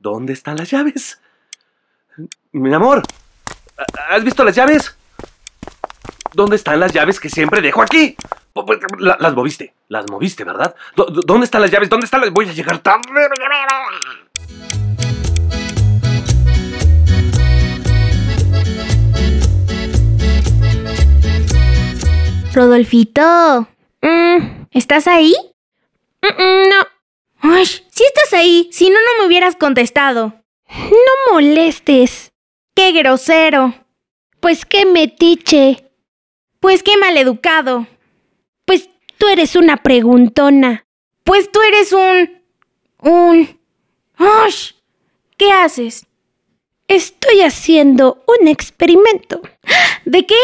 ¿Dónde están las llaves? Mi amor, ¿has visto las llaves? ¿Dónde están las llaves que siempre dejo aquí? La- Las moviste, las moviste, ¿verdad? ¿Dó- dó- ¿Dónde están las llaves? ¿Dónde están las...? Voy a llegar tarde. Rodolfito, mm, ¿estás ahí? Mm, mm, no, Ay, sí estás ahí, si no, no me hubieras contestado. no molestes. ¡Qué grosero! Pues qué metiche. Pues qué maleducado. Pues tú eres una preguntona. Pues tú eres un... un... ¡Ay! ¿Qué haces? Estoy haciendo un experimento. ¿De qué?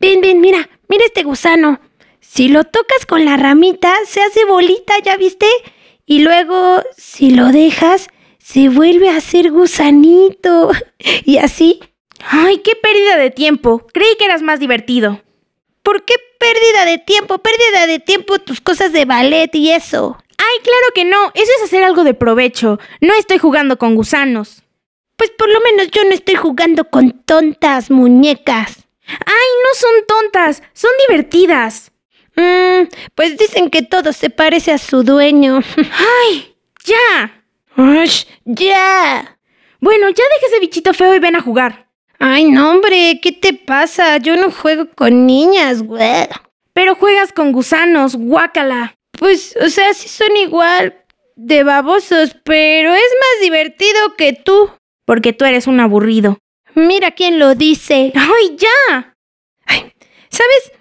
Ven, ven, mira, mira este gusano. Si lo tocas con la ramita, se hace bolita, ¿ya viste? Y luego, si lo dejas, se vuelve a hacer gusanito. Y así. Ay, qué pérdida de tiempo. Creí que eras más divertido. ¿Por qué pérdida de tiempo? Pérdida de tiempo tus cosas de ballet y eso. Ay, claro que no. Eso es hacer algo de provecho. No estoy jugando con gusanos. Pues por lo menos yo no estoy jugando con tontas muñecas. Ay, no son tontas. Son divertidas. Mmm, pues dicen que todo se parece a su dueño. Ay, ya. ¡Ush! ¡Ya! Bueno, ya deja ese bichito feo y ven a jugar. Ay, no, hombre, ¿qué te pasa? Yo no juego con niñas, güey. Pero juegas con gusanos, guácala. Pues, o sea, sí son igual de babosos, pero es más divertido que tú. Porque tú eres un aburrido. Mira quién lo dice. ¡Ay, ya! ¿Sabes? Ay, qué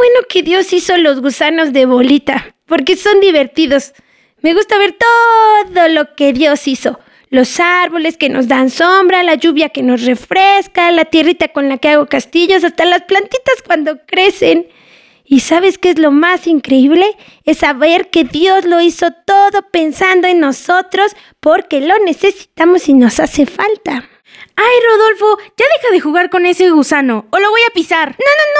bueno que Dios hizo los gusanos de bolita, porque son divertidos. Me gusta ver todo lo que Dios hizo. Los árboles que nos dan sombra, la lluvia que nos refresca, la tierrita con la que hago castillos, hasta las plantitas cuando crecen. ¿Y sabes qué es lo más increíble? Es saber que Dios lo hizo todo pensando en nosotros porque lo necesitamos y nos hace falta. Ay, Rodolfo, ya deja de jugar con ese gusano o lo voy a pisar. No, no, no,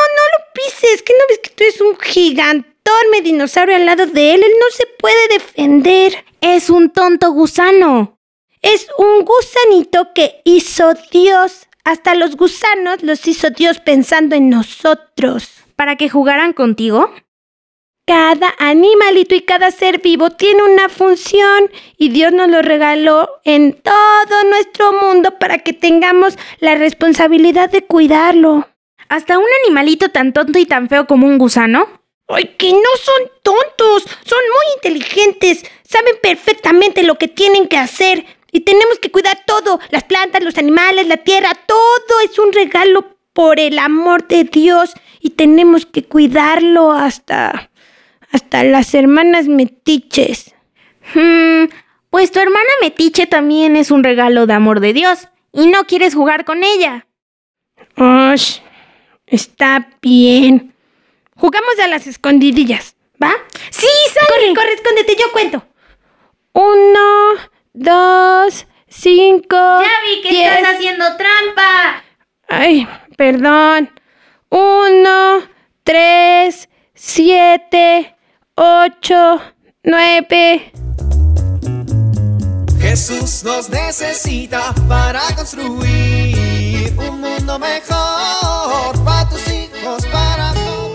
pises. ¿Que no ves que tú eres un gigantorme dinosaurio al lado de él? Él no se puede defender. Es un tonto gusano. Es un gusanito que hizo Dios. Hasta los gusanos los hizo Dios pensando en nosotros. ¿Para que jugaran contigo? Cada animalito y cada ser vivo tiene una función y Dios nos lo regaló en todo nuestro mundo para que tengamos la responsabilidad de cuidarlo. ¿Hasta un animalito tan tonto y tan feo como un gusano? ¡Ay, que no son tontos! Son muy inteligentes. Saben perfectamente lo que tienen que hacer. Y tenemos que cuidar todo. Las plantas, los animales, la tierra. Todo es un regalo por el amor de Dios. Y tenemos que cuidarlo hasta... hasta las hermanas metiches. Hmm, pues tu hermana Metiche también es un regalo de amor de Dios y no quieres jugar con ella. Osh, está bien. Jugamos a las escondidillas, ¿va? ¡Sí, sale! Corre, corre, escóndete, yo cuento. Uno, dos, cinco. Ya vi que diez. estás haciendo trampa. Ay, perdón. Uno, tres, siete, ocho, nueve. Jesús nos necesita para construir un mundo mejor para tus hijos, para todos.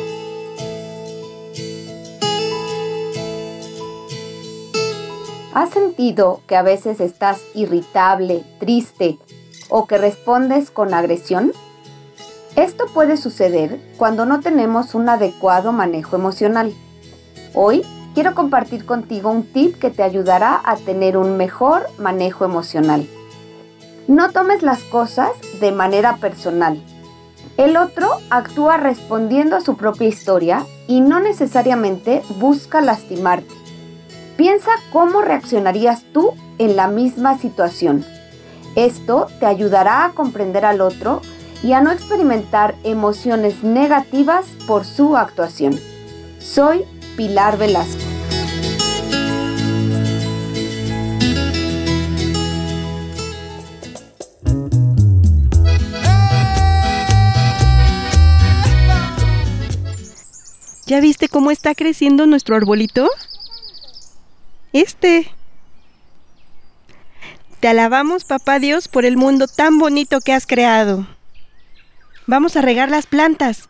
¿Has sentido que a veces estás irritable, triste o que respondes con agresión? Esto puede suceder cuando no tenemos un adecuado manejo emocional. Hoy quiero compartir contigo un tip que te ayudará a tener un mejor manejo emocional. No tomes las cosas de manera personal. El otro actúa respondiendo a su propia historia y no necesariamente busca lastimarte. Piensa cómo reaccionarías tú en la misma situación. Esto te ayudará a comprender al otro y a no experimentar emociones negativas por su actuación. Soy Pilar Velasco. ¿Ya viste cómo está creciendo nuestro arbolito? Este. Te alabamos, papá Dios, por el mundo tan bonito que has creado. Vamos a regar las plantas.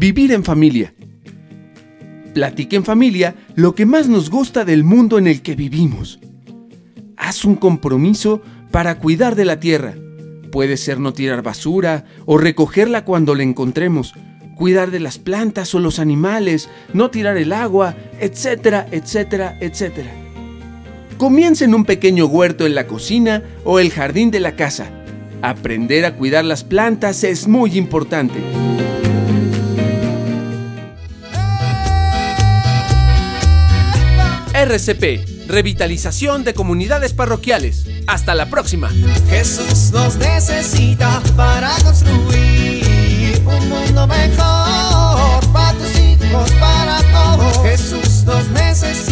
Vivir en familia. Platique en familia lo que más nos gusta del mundo en el que vivimos. Haz un compromiso para cuidar de la tierra. Puede ser no tirar basura o recogerla cuando la encontremos, cuidar de las plantas o los animales, no tirar el agua, etcétera, etcétera, etcétera. Comienza en un pequeño huerto en la cocina o el jardín de la casa. Aprender a cuidar las plantas es muy importante. RCP, Revitalización de Comunidades Parroquiales. Hasta la próxima. Jesús nos necesita para construir un mundo mejor para tus hijos, para todos. Jesús nos necesita.